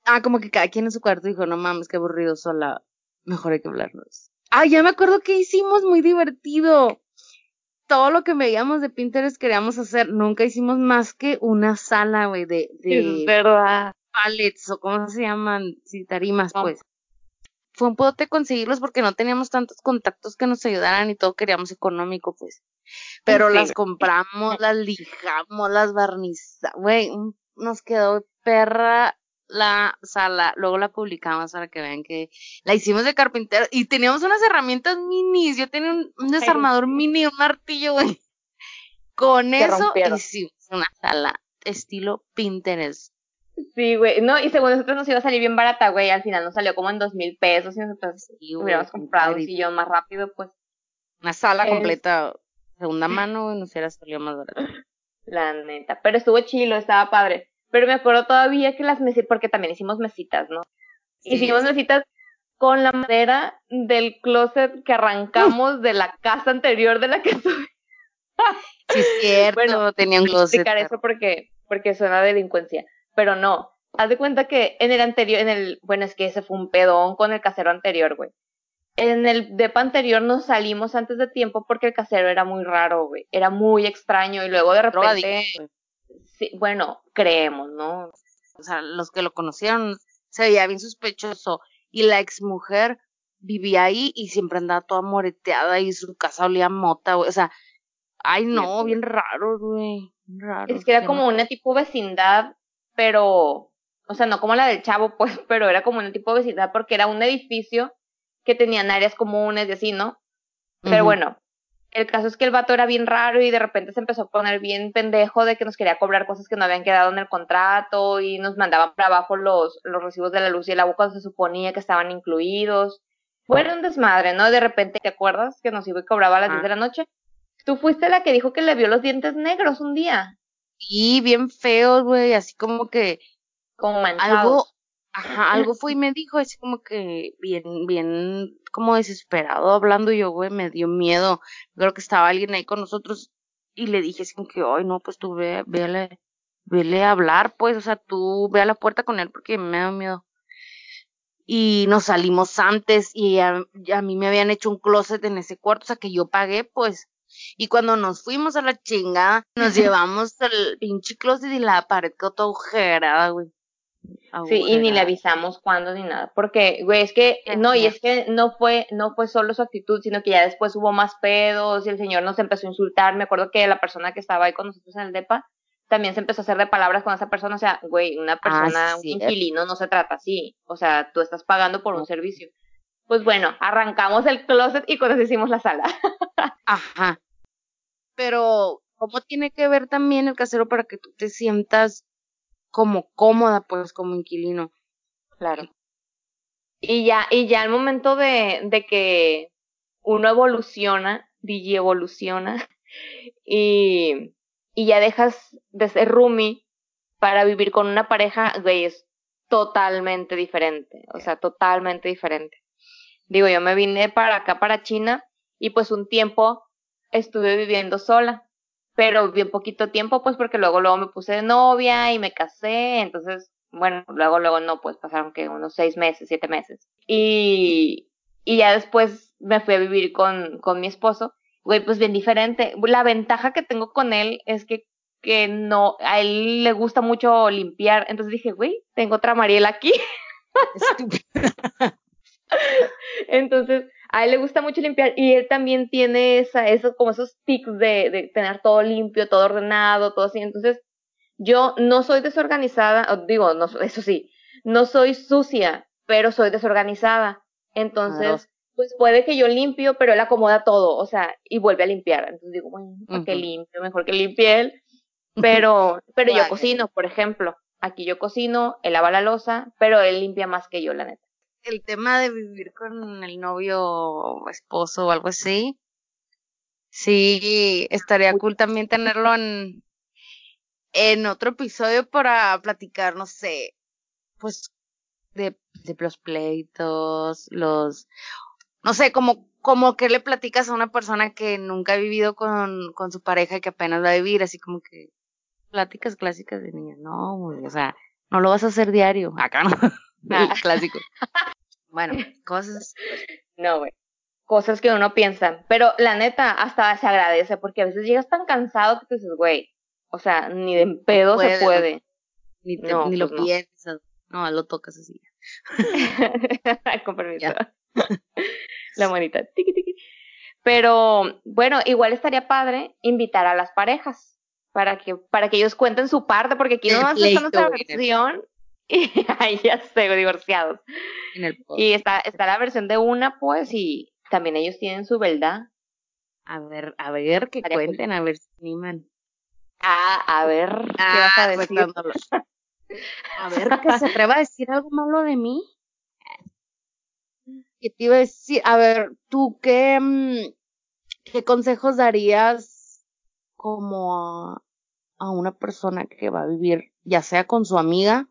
Ah, como que cada quien en su cuarto dijo, no mames, qué aburrido sola, mejor hay que hablarnos. Ah, ya me acuerdo que hicimos, muy divertido. Todo lo que veíamos de Pinterest queríamos hacer, nunca hicimos más que una sala, güey, de, de... Es verdad. Pallets, o cómo se llaman, si tarimas, pues fue un pote conseguirlos porque no teníamos tantos contactos que nos ayudaran y todo queríamos económico, pues. Pero las compramos, las lijamos, las barnizamos, güey, nos quedó perra la sala, luego la publicamos para que vean que la hicimos de carpintero y teníamos unas herramientas minis, yo tenía un, desarmador mini, un martillo, güey. Con eso hicimos una sala estilo Pinterest. Sí, güey. No, y según nosotros nos iba a salir bien barata, güey. Al final nos salió como en dos mil pesos y nosotros hubiéramos comprado un sillón más rápido, pues. Una sala completa, segunda mano, y nos hubiera salido más barato. La neta. Pero estuvo chilo, estaba padre. Pero me acuerdo todavía que las mesitas, porque también hicimos mesitas, ¿no? Hicimos mesitas con la madera del closet que arrancamos de la casa anterior de la que estuve. sí, cierto. Bueno, tenía un closet. explicar eso porque, porque suena delincuencia pero no. Haz de cuenta que en el anterior, en el, bueno, es que ese fue un pedón con el casero anterior, güey. En el depa anterior nos salimos antes de tiempo porque el casero era muy raro, güey. Era muy extraño y luego de repente, sí, bueno, creemos, ¿no? O sea, los que lo conocieron se veía bien sospechoso y la exmujer vivía ahí y siempre andaba toda moreteada y su casa olía mota, güey. O sea, ay no, bien raro, güey. Raro. Es que era como una tipo vecindad pero o sea, no como la del chavo, pues, pero era como un tipo de vecindad porque era un edificio que tenían áreas comunes y así, ¿no? Pero bueno, el caso es que el vato era bien raro y de repente se empezó a poner bien pendejo de que nos quería cobrar cosas que no habían quedado en el contrato y nos mandaban para abajo los, los recibos de la luz y el agua cuando se suponía que estaban incluidos. Fue un desmadre, ¿no? De repente, ¿te acuerdas que nos iba y cobraba a las 10 de la noche? Tú fuiste la que dijo que le vio los dientes negros un día. Y bien feos, güey, así como que... Como manchados. Algo, ajá, algo fue y me dijo así como que bien, bien, como desesperado hablando yo, güey, me dio miedo. Creo que estaba alguien ahí con nosotros y le dije así como que, ay, no, pues tú ve, vele, vele a hablar, pues, o sea, tú ve a la puerta con él porque me da miedo. Y nos salimos antes y a, a mí me habían hecho un closet en ese cuarto, o sea, que yo pagué, pues, y cuando nos fuimos a la chingada, nos llevamos el pinche closet y la pared quedó toda agujerada, güey. Sí, y ni le avisamos cuándo ni nada, porque, güey, es que, no, y es que no fue, no fue solo su actitud, sino que ya después hubo más pedos y el señor nos empezó a insultar, me acuerdo que la persona que estaba ahí con nosotros en el DEPA, también se empezó a hacer de palabras con esa persona, o sea, güey, una persona, un inquilino no se trata así, o sea, tú estás pagando por un servicio. Pues bueno, arrancamos el closet y eso hicimos la sala. Ajá. Pero, ¿cómo tiene que ver también el casero para que tú te sientas como cómoda, pues, como inquilino? Claro. Y ya, y ya al momento de, de que uno evoluciona, DJ evoluciona, y, y ya dejas de ser roomie para vivir con una pareja, güey, es totalmente diferente, o sea, totalmente diferente. Digo, yo me vine para acá, para China, y pues un tiempo estuve viviendo sola, pero bien poquito tiempo, pues porque luego, luego me puse de novia y me casé, entonces, bueno, luego, luego no, pues pasaron que unos seis meses, siete meses. Y, y ya después me fui a vivir con, con mi esposo, güey, pues bien diferente. La ventaja que tengo con él es que que no, a él le gusta mucho limpiar, entonces dije, güey, tengo otra Mariela aquí. entonces, a él le gusta mucho limpiar y él también tiene esa, esos, como esos tics de, de tener todo limpio, todo ordenado, todo así. Entonces, yo no soy desorganizada, digo, no, eso sí, no soy sucia, pero soy desorganizada. Entonces, pues puede que yo limpio, pero él acomoda todo, o sea, y vuelve a limpiar. Entonces digo, bueno, ¿para qué limpio? Mejor que limpie él. Pero, pero yo cocino, por ejemplo. Aquí yo cocino, él lava la losa, pero él limpia más que yo, la neta el tema de vivir con el novio o esposo o algo así. Sí, estaría cool también tenerlo en, en otro episodio para platicar, no sé, pues de, de los pleitos, los, no sé, como, como que le platicas a una persona que nunca ha vivido con, con su pareja y que apenas va a vivir, así como que pláticas clásicas de niña, no, o sea, no lo vas a hacer diario, acá no, ah. clásico. Bueno, cosas. No, güey. Cosas que uno piensa. Pero la neta, hasta se agradece, porque a veces llegas tan cansado que te dices, güey, o sea, ni de pedo se puede. Ni, ni lo pues piensas. No, lo tocas así. Con permiso. la monita. Tiki, tiki. Pero bueno, igual estaría padre invitar a las parejas para que para que ellos cuenten su parte, porque aquí no más está nuestra versión y ahí ya sé, divorciados. y está, está la versión de una, pues, y también ellos tienen su verdad. A ver, a ver, que cuenten, a ver si animan. Ah, a ver, ¿qué vas a ah, decir? a ver, que se atreva a decir algo malo de mí. ¿Qué te iba a decir? A ver, ¿tú qué, mm, qué consejos darías como a, a una persona que va a vivir, ya sea con su amiga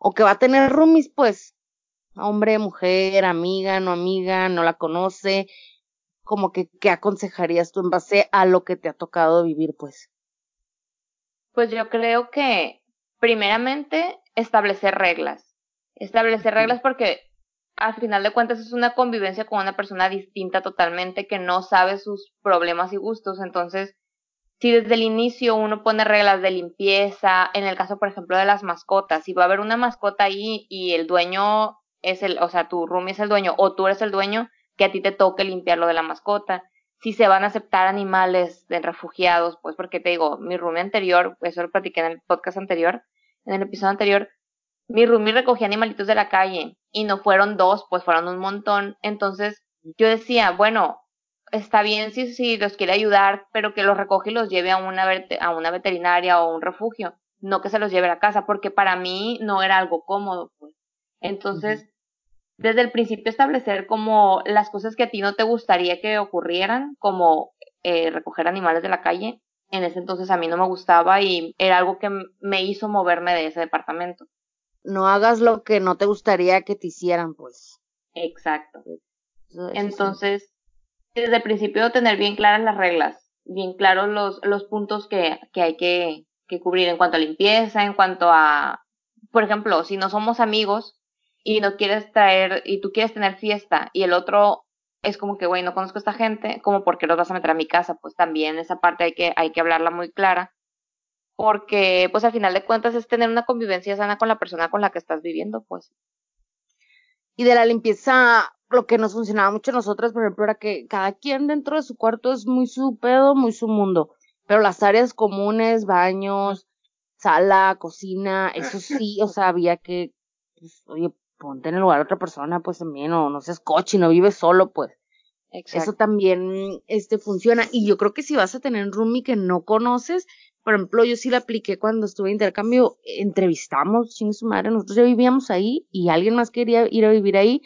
o que va a tener roomies, pues, hombre, mujer, amiga, no amiga, no la conoce, como que, ¿qué aconsejarías tú en base a lo que te ha tocado vivir, pues? Pues yo creo que, primeramente, establecer reglas. Establecer reglas porque al final de cuentas es una convivencia con una persona distinta totalmente que no sabe sus problemas y gustos. Entonces, si desde el inicio uno pone reglas de limpieza, en el caso, por ejemplo, de las mascotas, si va a haber una mascota ahí y el dueño es el, o sea, tu roomie es el dueño o tú eres el dueño, que a ti te toque limpiar lo de la mascota. Si se van a aceptar animales de refugiados, pues porque te digo, mi roomie anterior, eso lo platiqué en el podcast anterior, en el episodio anterior, mi roomie recogía animalitos de la calle y no fueron dos, pues fueron un montón. Entonces yo decía, bueno, está bien si, si los quiere ayudar, pero que los recoge y los lleve a una, a una veterinaria o un refugio, no que se los lleve a la casa, porque para mí no era algo cómodo, pues. Entonces, desde el principio establecer como las cosas que a ti no te gustaría que ocurrieran, como eh, recoger animales de la calle, en ese entonces a mí no me gustaba y era algo que me hizo moverme de ese departamento. No hagas lo que no te gustaría que te hicieran, pues. Exacto. entonces, desde el principio tener bien claras las reglas, bien claros los, los puntos que, que hay que, que cubrir en cuanto a limpieza, en cuanto a, por ejemplo, si no somos amigos y no quieres traer, y tú quieres tener fiesta y el otro es como que, güey, no conozco a esta gente, como porque los vas a meter a mi casa, pues también esa parte hay que, hay que hablarla muy clara, porque pues al final de cuentas es tener una convivencia sana con la persona con la que estás viviendo, pues. Y de la limpieza, lo que nos funcionaba mucho a nosotras, por ejemplo, era que cada quien dentro de su cuarto es muy su pedo, muy su mundo, pero las áreas comunes, baños, sala, cocina, eso sí, o sea, había que, pues, oye, ponte en el lugar de otra persona, pues también, o no seas coche, no vives solo, pues. Eso también este funciona. Y yo creo que si vas a tener un roomie que no conoces, por ejemplo, yo sí la apliqué cuando estuve en intercambio, entrevistamos, sin su madre, nosotros ya vivíamos ahí y alguien más quería ir a vivir ahí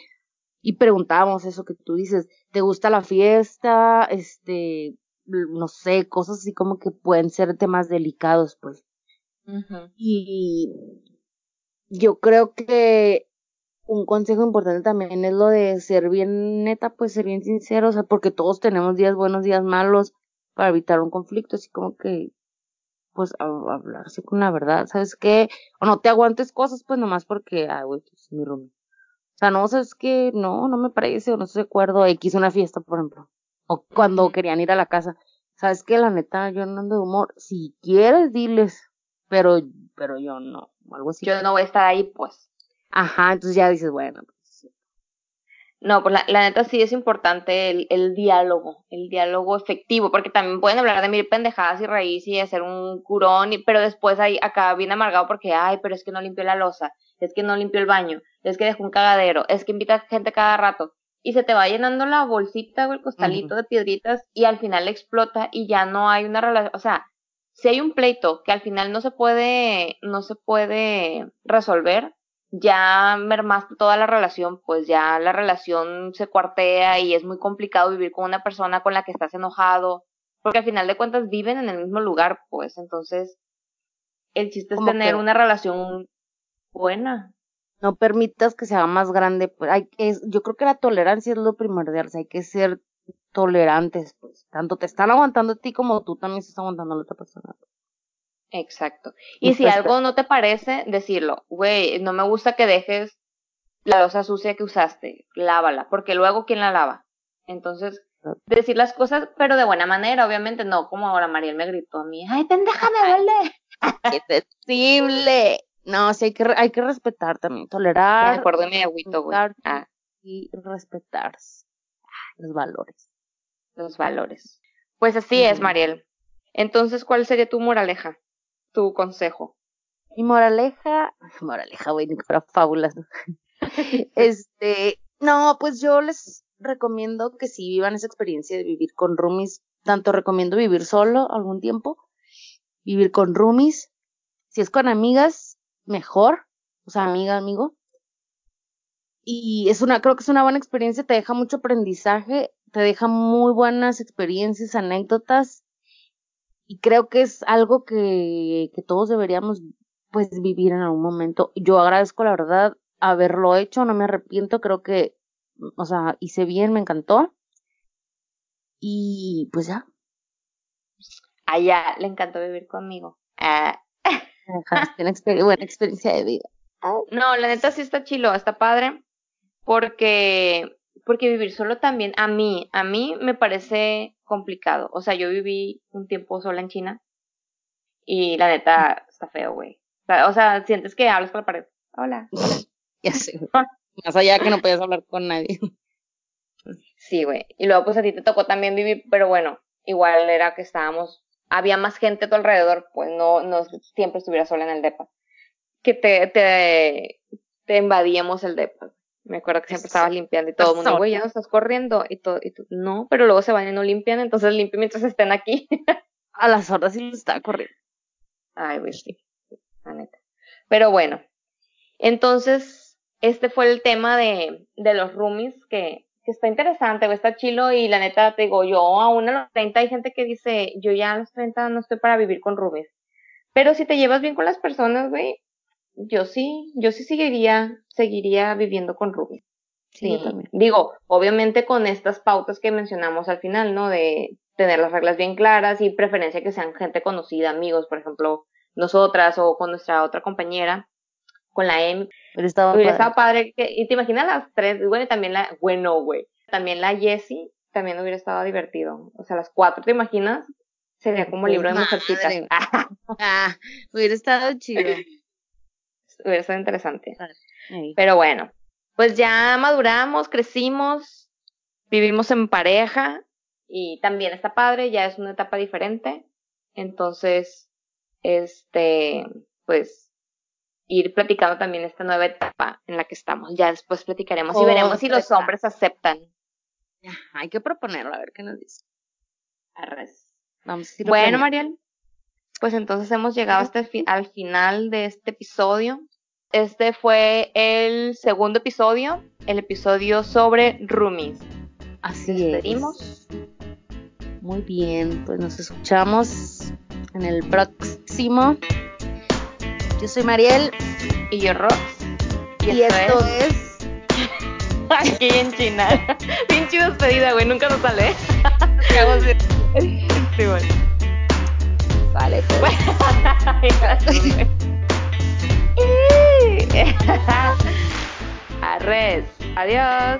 y preguntábamos eso que tú dices, ¿te gusta la fiesta? Este, no sé, cosas así como que pueden ser temas delicados, pues. Y yo creo que un consejo importante también es lo de ser bien neta, pues ser bien sincero, o sea, porque todos tenemos días buenos, días malos, para evitar un conflicto, así como que, pues, hablarse con la verdad, ¿sabes qué? O no te aguantes cosas, pues, nomás porque, ah, güey, pues, mi roomie. O sea, no, sabes que no, no me parece, o no estoy de acuerdo, X una fiesta, por ejemplo. O cuando querían ir a la casa. ¿Sabes qué? La neta, yo no ando de humor. Si quieres, diles. Pero, pero yo no. Algo así. Yo no voy a estar ahí, pues. Ajá, entonces ya dices, bueno. Pues, no, pues la, neta sí es importante el, el, diálogo, el diálogo efectivo, porque también pueden hablar de mil pendejadas y reírse y hacer un curón, y, pero después ahí acá viene amargado porque, ay, pero es que no limpió la losa, es que no limpió el baño, es que dejó un cagadero, es que invita gente cada rato, y se te va llenando la bolsita o el costalito de piedritas y al final explota y ya no hay una relación, o sea, si hay un pleito que al final no se puede, no se puede resolver, ya mermaste toda la relación, pues ya la relación se cuartea y es muy complicado vivir con una persona con la que estás enojado, porque al final de cuentas viven en el mismo lugar, pues entonces el chiste es tener una relación buena. No permitas que se haga más grande, pues hay que, yo creo que la tolerancia es lo primordial, hay que ser tolerantes, pues, tanto te están aguantando a ti como tú también estás aguantando a la otra persona. Exacto. Y, si pues, algo no te parece, decirlo, güey, no me gusta que dejes la losa sucia que usaste, lávala, porque luego ¿quién la lava? Entonces, decir las cosas, pero de buena manera, obviamente, no como ahora Mariel me gritó a mí, ay, pendeja, me duele. ¡Qué sensible! No, sí hay que, hay que respetar también, tolerar. Me acuerdo mi agüito, güey. Ah. Y respetar los valores. Los valores. Pues así es, Mariel. Entonces, ¿cuál sería tu moraleja? tu consejo? Mi moraleja, moraleja, güey, ni para fábulas. este, no, pues yo les recomiendo que si vivan esa experiencia de vivir con roomies, tanto recomiendo vivir solo algún tiempo, vivir con roomies, si es con amigas, mejor, o sea, amiga, amigo. Y es una, creo que es una buena experiencia, te deja mucho aprendizaje, te deja muy buenas experiencias, anécdotas y creo que es algo que, que todos deberíamos pues vivir en algún momento. Yo agradezco la verdad haberlo hecho, no me arrepiento, creo que, o sea, hice bien, me encantó. Y pues ya. Allá le encantó vivir conmigo. Ah. Tiene buena experiencia de vida. No, la neta sí está chilo, está padre, porque, porque vivir solo también, a mí, a mí me parece complicado. O sea, yo viví un tiempo sola en China y la neta está feo, güey. O sea, sientes que hablas con la pared. Hola. ya sé. Más allá que no podías hablar con nadie. Sí, güey. Y luego pues a ti te tocó también vivir, pero bueno, igual era que estábamos, había más gente a tu alrededor, pues no, no siempre estuviera sola en el depa. que te, te, te invadíamos el depa. Me acuerdo que siempre estabas limpiando y todo el mundo, güey, ya no estás corriendo. Y todo, y tú, no, pero luego se van y no limpian, entonces limpien mientras estén aquí. A las horas sí les estaba corriendo. Ay, güey, sí, la neta. Pero bueno, entonces, este fue el tema de, de los roomies que, que está interesante, güey, está chilo y la neta te digo, yo aún a los 30 hay gente que dice, yo ya a los 30 no estoy para vivir con roomies. Pero si te llevas bien con las personas, güey, yo sí, yo sí seguiría, seguiría viviendo con roomies. Sí, digo, obviamente con estas pautas que mencionamos al final, ¿no? De tener las reglas bien claras y preferencia que sean gente conocida, amigos, por ejemplo, nosotras o con nuestra otra compañera, con la M. Hubiera estado Hubiera padre. estado padre. Que, y te imaginas las tres, bueno, y también la, bueno, güey, también la Jessie, también hubiera estado divertido. O sea, las cuatro, ¿te imaginas? Sería como libro de mujercitas. Ah, hubiera estado chido. hubiera estado interesante. Pero bueno, pues ya maduramos, crecimos, vivimos en pareja y también está padre, ya es una etapa diferente. Entonces, este, pues ir platicando también esta nueva etapa en la que estamos. Ya después platicaremos y veremos si los hombres aceptan. Hay que proponerlo, a ver qué nos dice. Vamos a Bueno. Mariel, pues entonces hemos llegado hasta el fi- al final de este episodio. Este fue el segundo episodio, el episodio sobre roomies. Así Despedimos. es. Muy bien, pues nos escuchamos en el próximo. Yo soy Mariel Y yo, Rox. y, esto es Aquí en China. Pinche despedida, güey. Nunca nos sale. sí, güey. Vale, pues. Gracias, güey. Arres. Adiós.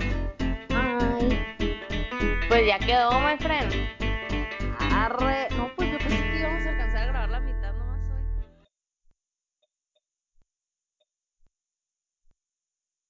Ay, Pues ya quedó, my friend. arre.